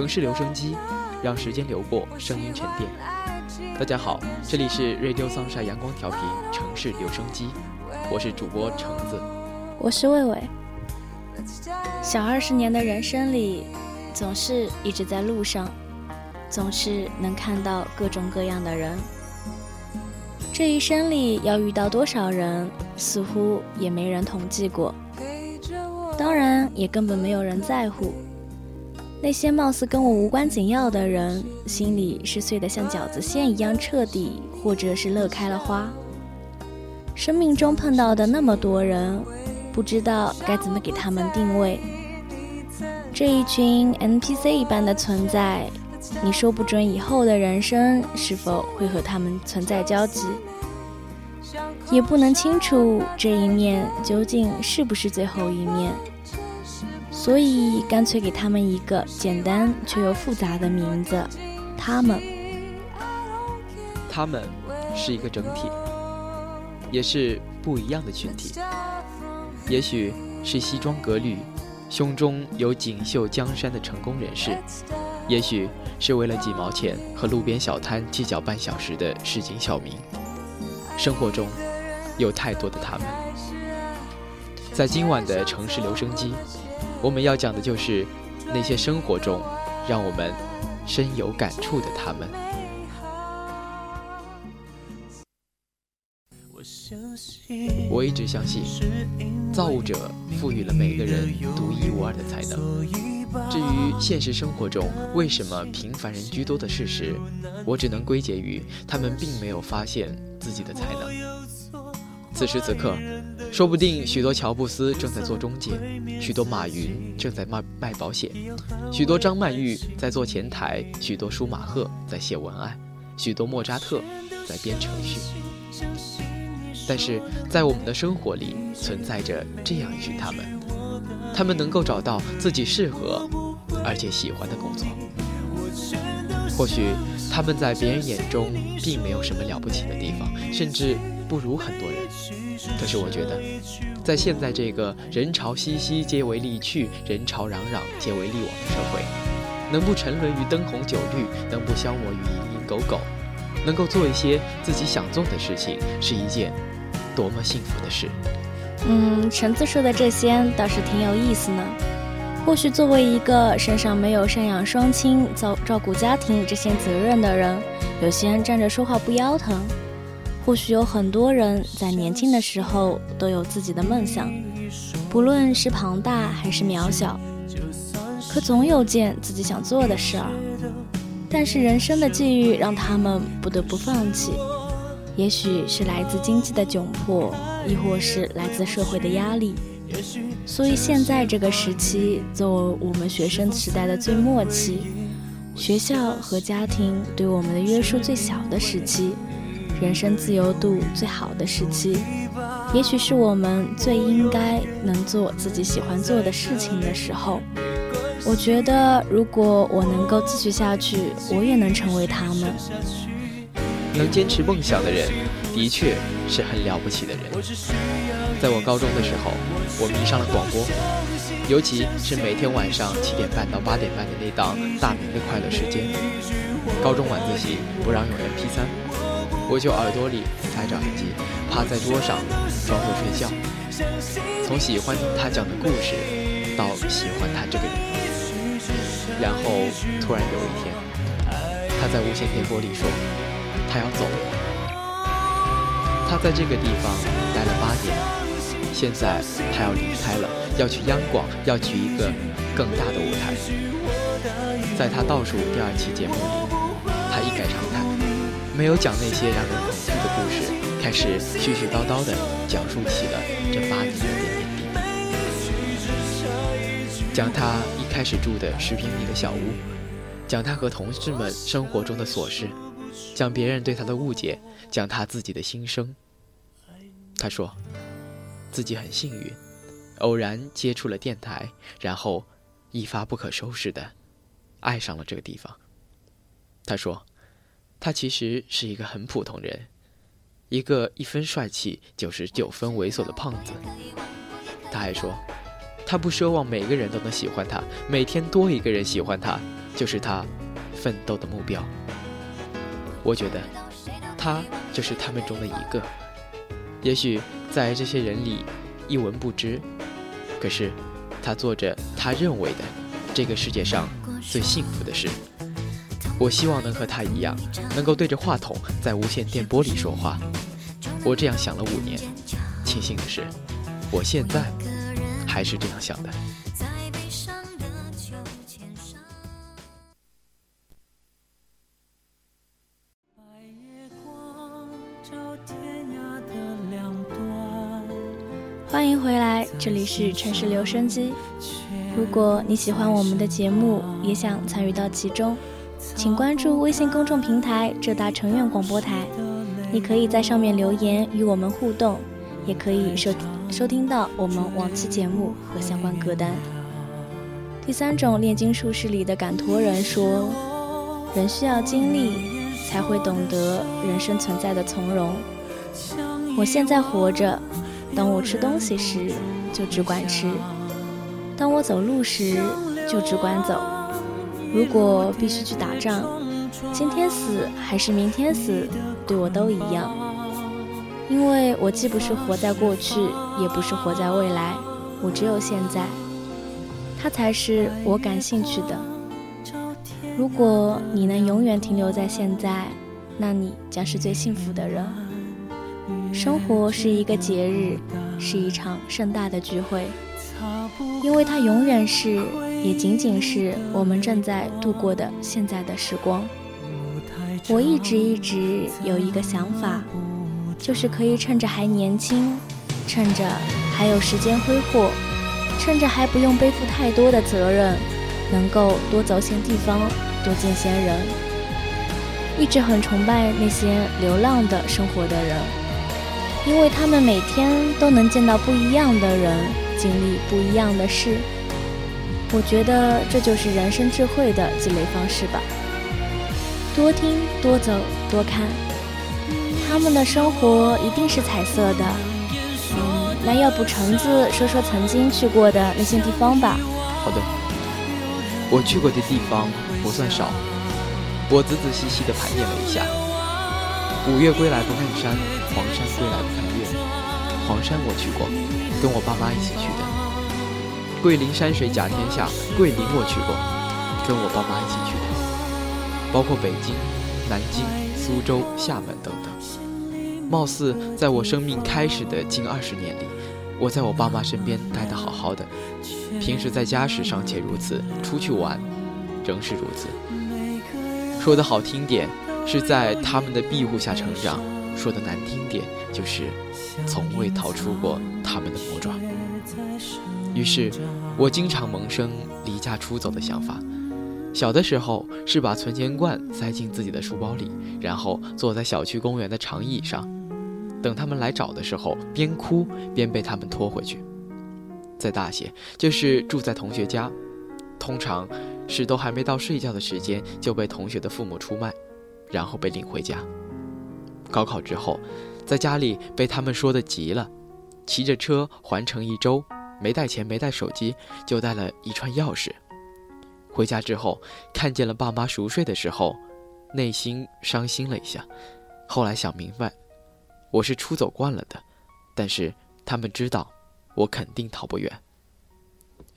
城市留声机，让时间流过，声音沉淀。大家好，这里是 Radio Sunshine 阳光调频城市留声机，我是主播橙子，我是魏魏。小二十年的人生里，总是一直在路上，总是能看到各种各样的人。这一生里要遇到多少人，似乎也没人统计过。当然，也根本没有人在乎。那些貌似跟我无关紧要的人，心里是碎得像饺子馅一样彻底，或者是乐开了花。生命中碰到的那么多人，不知道该怎么给他们定位。这一群 NPC 一般的存在，你说不准以后的人生是否会和他们存在交集。也不能清楚这一面究竟是不是最后一面，所以干脆给他们一个简单却又复杂的名字——他们。他们是一个整体，也是不一样的群体。也许是西装革履、胸中有锦绣江山的成功人士，也许是为了几毛钱和路边小摊计较半小时的市井小民。生活中。有太多的他们，在今晚的城市留声机，我们要讲的就是那些生活中让我们深有感触的他们。我一直相信，造物者赋予了每个人独一无二的才能。至于现实生活中为什么平凡人居多的事实，我只能归结于他们并没有发现自己的才能。此时此刻，说不定许多乔布斯正在做中介，许多马云正在卖卖保险，许多张曼玉在做前台，许多舒马赫在写文案，许多莫扎特在编程序。但是在我们的生活里，存在着这样一群他们，他们能够找到自己适合而且喜欢的工作。或许他们在别人眼中并没有什么了不起的地方，甚至。不如很多人，可是我觉得，在现在这个人潮熙熙皆为利去，人潮攘攘皆为利往的社会，能不沉沦于灯红酒绿，能不消磨于蝇营狗苟，能够做一些自己想做的事情，是一件多么幸福的事。嗯，橙子说的这些倒是挺有意思呢。或许作为一个身上没有赡养双亲、照照顾家庭这些责任的人，有些人站着说话不腰疼。或许有很多人在年轻的时候都有自己的梦想，不论是庞大还是渺小，可总有件自己想做的事儿。但是人生的际遇让他们不得不放弃，也许是来自经济的窘迫，亦或是来自社会的压力。所以现在这个时期，作为我们学生时代的最末期，学校和家庭对我们的约束最小的时期。人生自由度最好的时期，也许是我们最应该能做自己喜欢做的事情的时候。我觉得，如果我能够继续下去，我也能成为他们。能坚持梦想的人，的确是很了不起的人。在我高中的时候，我迷上了广播，尤其是每天晚上七点半到八点半的那档《大明的快乐时间》。高中晚自习不让用 MP3。我就耳朵里塞着耳机，趴在桌上装作睡觉。从喜欢他讲的故事，到喜欢他这个人，然后突然有一天，他在无线电波里说，他要走了。他在这个地方待了八年，现在他要离开了，要去央广，要去一个更大的舞台。在他倒数第二期节目里，他一改常态。没有讲那些让人恐惧的故事，开始絮絮叨叨地讲述起了这八年的点点滴滴。讲他一开始住的十平米的小屋，讲他和同事们生活中的琐事，讲别人对他的误解，讲他自己的心声。他说，自己很幸运，偶然接触了电台，然后一发不可收拾的爱上了这个地方。他说。他其实是一个很普通人，一个一分帅气九十九分猥琐的胖子。他还说，他不奢望每个人都能喜欢他，每天多一个人喜欢他，就是他奋斗的目标。我觉得，他就是他们中的一个。也许在这些人里一文不值，可是他做着他认为的这个世界上最幸福的事。我希望能和他一样，能够对着话筒在无线电波里说话。我这样想了五年，庆幸的是，我现在还是这样想的。欢迎回来，这里是城市留声机。如果你喜欢我们的节目，也想参与到其中，请关注微信公众平台浙大成院广播台。你可以在上面留言与我们互动，也可以收收听到我们往期节目和相关歌单。第三种炼金术士里的感托人说：“人需要经历，才会懂得人生存在的从容。我现在活着。”当我吃东西时，就只管吃；当我走路时，就只管走。如果必须去打仗，今天死还是明天死，对我都一样。因为我既不是活在过去，也不是活在未来，我只有现在，它才是我感兴趣的。如果你能永远停留在现在，那你将是最幸福的人。生活是一个节日，是一场盛大的聚会，因为它永远是，也仅仅是我们正在度过的现在的时光。我一直一直有一个想法，就是可以趁着还年轻，趁着还有时间挥霍，趁着还不用背负太多的责任，能够多走些地方，多见些人。一直很崇拜那些流浪的生活的人。因为他们每天都能见到不一样的人，经历不一样的事。我觉得这就是人生智慧的积累方式吧。多听，多走，多看，他们的生活一定是彩色的。嗯，那要不橙子说说曾经去过的那些地方吧？好的，我去过的地方不算少，我仔仔细细地盘点了一下。五岳归来不看山，黄山归来不看岳。黄山我去过，跟我爸妈一起去的。桂林山水甲天下，桂林我去过，跟我爸妈一起去的。包括北京、南京、苏州、厦门等等。貌似在我生命开始的近二十年里，我在我爸妈身边待得好好的。平时在家时尚且如此，出去玩仍是如此。说的好听点。是在他们的庇护下成长，说的难听点，就是从未逃出过他们的魔爪。于是，我经常萌生离家出走的想法。小的时候是把存钱罐塞进自己的书包里，然后坐在小区公园的长椅上，等他们来找的时候，边哭边被他们拖回去。再大些，就是住在同学家，通常是都还没到睡觉的时间，就被同学的父母出卖。然后被领回家。高考之后，在家里被他们说的急了，骑着车环城一周，没带钱，没带手机，就带了一串钥匙。回家之后，看见了爸妈熟睡的时候，内心伤心了一下。后来想明白，我是出走惯了的，但是他们知道，我肯定逃不远。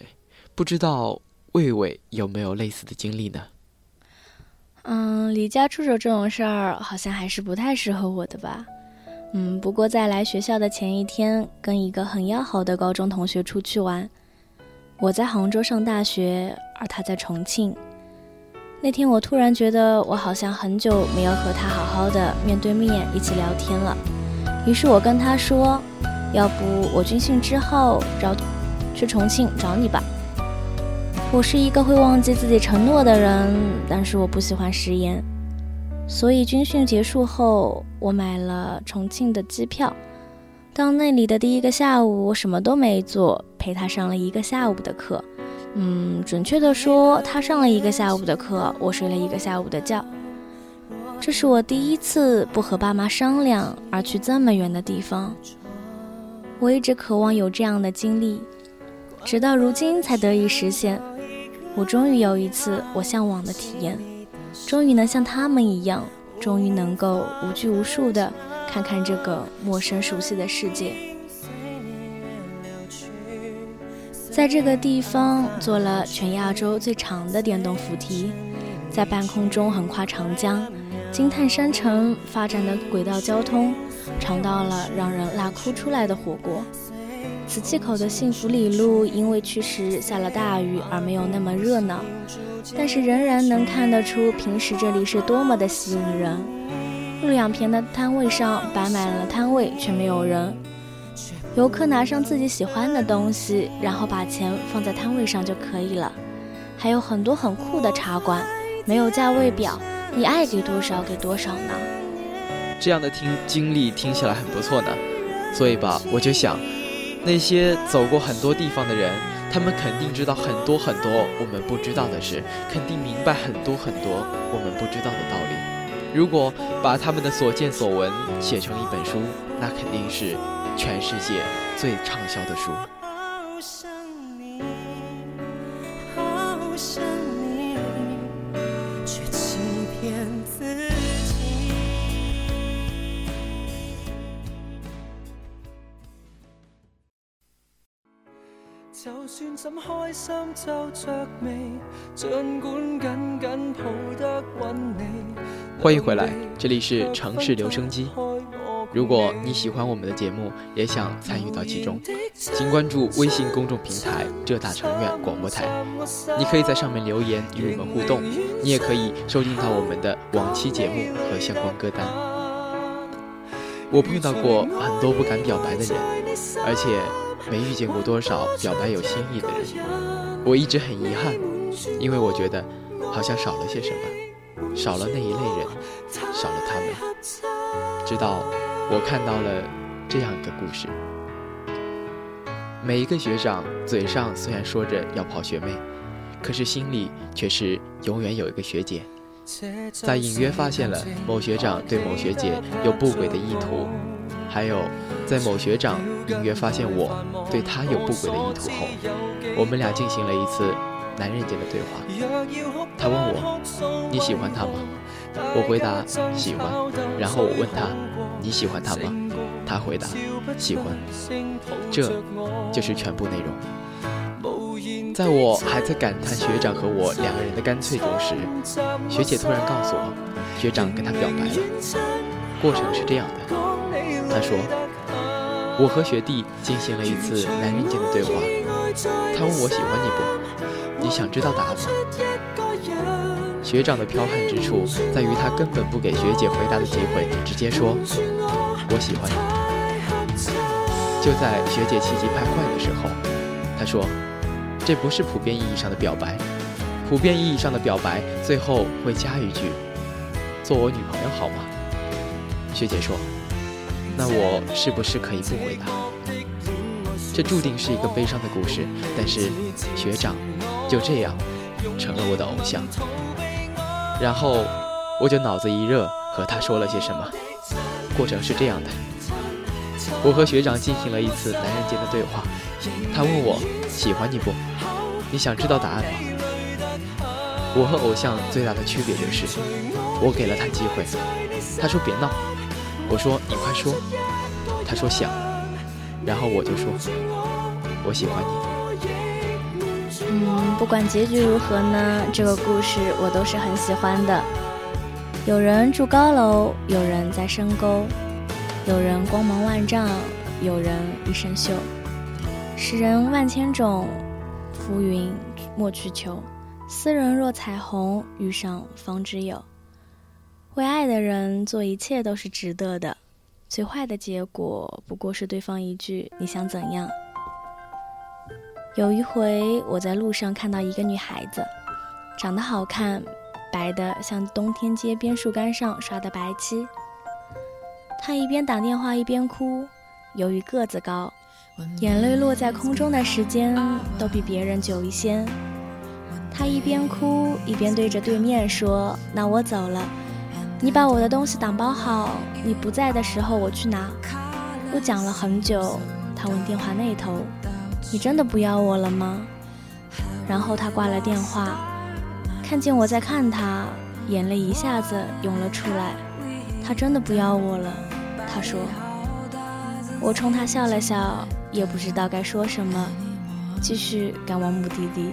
哎，不知道魏魏有没有类似的经历呢？嗯，离家出走这种事儿好像还是不太适合我的吧。嗯，不过在来学校的前一天，跟一个很要好的高中同学出去玩。我在杭州上大学，而他在重庆。那天我突然觉得，我好像很久没有和他好好的面对面一起聊天了。于是我跟他说：“要不我军训之后找去重庆找你吧。”我是一个会忘记自己承诺的人，但是我不喜欢食言，所以军训结束后，我买了重庆的机票。到那里的第一个下午，我什么都没做，陪他上了一个下午的课。嗯，准确的说，他上了一个下午的课，我睡了一个下午的觉。这是我第一次不和爸妈商量而去这么远的地方。我一直渴望有这样的经历。直到如今才得以实现。我终于有一次我向往的体验，终于能像他们一样，终于能够无拘无束地看看这个陌生熟悉的世界。在这个地方做了全亚洲最长的电动扶梯，在半空中横跨长江，惊叹山城发展的轨道交通，尝到了让人辣哭出来的火锅。磁器口的幸福里路，因为去时下了大雨而没有那么热闹，但是仍然能看得出平时这里是多么的吸引人。路两边的摊位上摆满了摊位，却没有人。游客拿上自己喜欢的东西，然后把钱放在摊位上就可以了。还有很多很酷的茶馆，没有价位表，你爱给多少给多少呢？这样的听经历听起来很不错呢，所以吧，我就想。那些走过很多地方的人，他们肯定知道很多很多我们不知道的事，肯定明白很多很多我们不知道的道理。如果把他们的所见所闻写成一本书，那肯定是全世界最畅销的书。欢迎回来，这里是城市留声机。如果你喜欢我们的节目，也想参与到其中，请关注微信公众平台“浙大成院广播台”。你可以在上面留言与我们互动，你也可以收听到我们的往期节目和相关歌单。我碰到过很多不敢表白的人，而且。没遇见过多少表白有心意的人，我一直很遗憾，因为我觉得好像少了些什么，少了那一类人，少了他们。直到我看到了这样一个故事：每一个学长嘴上虽然说着要跑学妹，可是心里却是永远有一个学姐，在隐约发现了某学长对某学姐有不轨的意图。还有，在某学长隐约发现我对他有不轨的意图后，我们俩进行了一次男人间的对话。他问我：“你喜欢他吗？”我回答：“喜欢。”然后我问他：“你喜欢他吗？”他回答：“喜欢。”这就是全部内容。在我还在感叹学长和我两个人的干脆中时，学姐突然告诉我，学长跟她表白了。过程是这样的。他说：“我和学弟进行了一次男人间的对话。他问我喜欢你不？你想知道答案吗？”学长的剽悍之处在于他根本不给学姐回答的机会，直接说：“我喜欢你。”就在学姐气急败坏的时候，他说：“这不是普遍意义上的表白。普遍意义上的表白最后会加一句：‘做我女朋友好吗？’”学姐说。那我是不是可以不回答？这注定是一个悲伤的故事，但是学长就这样成了我的偶像。然后我就脑子一热，和他说了些什么。过程是这样的：我和学长进行了一次男人间的对话。他问我喜欢你不？你想知道答案吗？我和偶像最大的区别就是，我给了他机会，他说别闹。我说你快说，他说想，然后我就说我喜欢你。嗯，不管结局如何呢，这个故事我都是很喜欢的。有人住高楼，有人在深沟，有人光芒万丈，有人一身锈。世人万千种，浮云莫去求。斯人若彩虹，遇上方知有。为爱的人做一切都是值得的，最坏的结果不过是对方一句“你想怎样”。有一回，我在路上看到一个女孩子，长得好看，白的像冬天街边树干上刷的白漆。她一边打电话一边哭，由于个子高，眼泪落在空中的时间都比别人久一些。她一边哭一边对着对面说：“那我走了。”你把我的东西打包好，你不在的时候我去拿。又讲了很久，他问电话那头：“你真的不要我了吗？”然后他挂了电话，看见我在看他，眼泪一下子涌了出来。他真的不要我了，他说。我冲他笑了笑，也不知道该说什么，继续赶往目的地。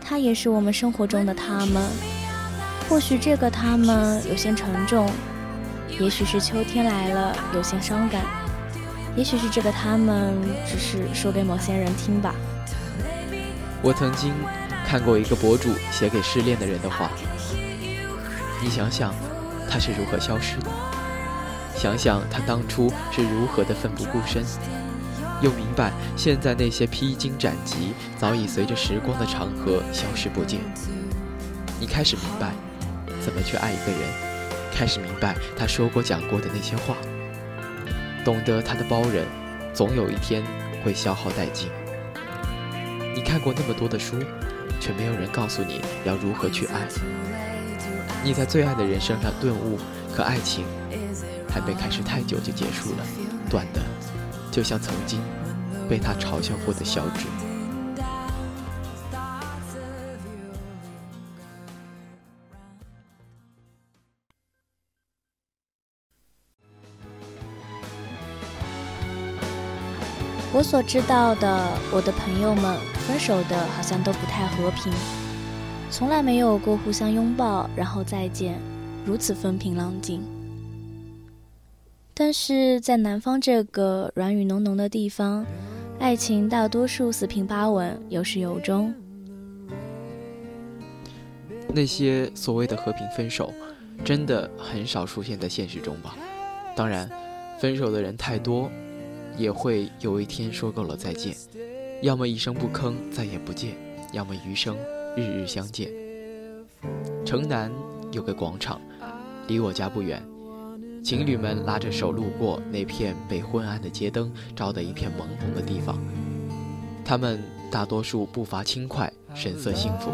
他也是我们生活中的他们，或许这个他们有些沉重，也许是秋天来了有些伤感，也许是这个他们只是说给某些人听吧。我曾经看过一个博主写给失恋的人的话，你想想，他是如何消失的？想想他当初是如何的奋不顾身，又明白现在那些披荆斩棘早已随着时光的长河消失不见。你开始明白怎么去爱一个人，开始明白他说过讲过的那些话，懂得他的包容，总有一天会消耗殆尽。你看过那么多的书，却没有人告诉你要如何去爱。你在最爱的人身上顿悟，可爱情。还没开始太久就结束了，短的，就像曾经被他嘲笑过的小指。我所知道的，我的朋友们分手的好像都不太和平，从来没有过互相拥抱然后再见，如此风平浪静。但是在南方这个软语浓浓的地方，爱情大多数四平八稳，有始有终。那些所谓的和平分手，真的很少出现在现实中吧？当然，分手的人太多，也会有一天说够了再见，要么一声不吭再也不见，要么余生日日相见。城南有个广场，离我家不远。情侣们拉着手路过那片被昏暗的街灯照得一片朦胧的地方，他们大多数步伐轻快，神色幸福。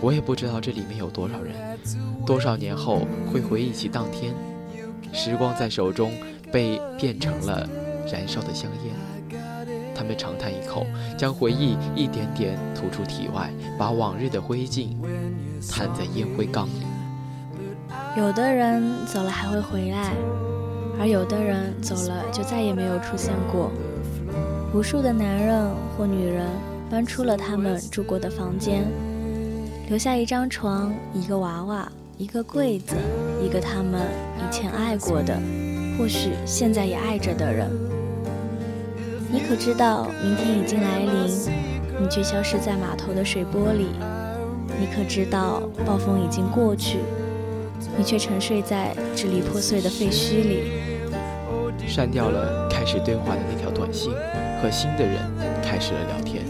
我也不知道这里面有多少人，多少年后会回忆起当天，时光在手中被变成了燃烧的香烟。他们长叹一口，将回忆一点点吐出体外，把往日的灰烬摊在烟灰缸里。有的人走了还会回来，而有的人走了就再也没有出现过。无数的男人或女人搬出了他们住过的房间，留下一张床、一个娃娃、一个柜子、一个他们以前爱过的，或许现在也爱着的人。你可知道明天已经来临，你却消失在码头的水波里？你可知道暴风已经过去？你却沉睡在支离破碎的废墟里，删掉了开始对话的那条短信，和新的人开始了聊天。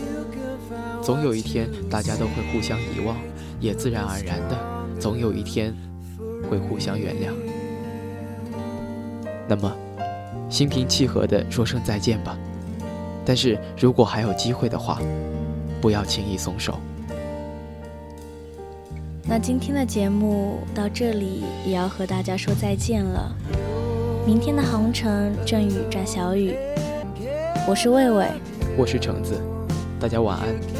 总有一天，大家都会互相遗忘，也自然而然的，总有一天会互相原谅。那么，心平气和的说声再见吧。但是如果还有机会的话，不要轻易松手。那今天的节目到这里也要和大家说再见了。明天的航程阵雨转小雨，我是魏魏，我是橙子，大家晚安，晚安。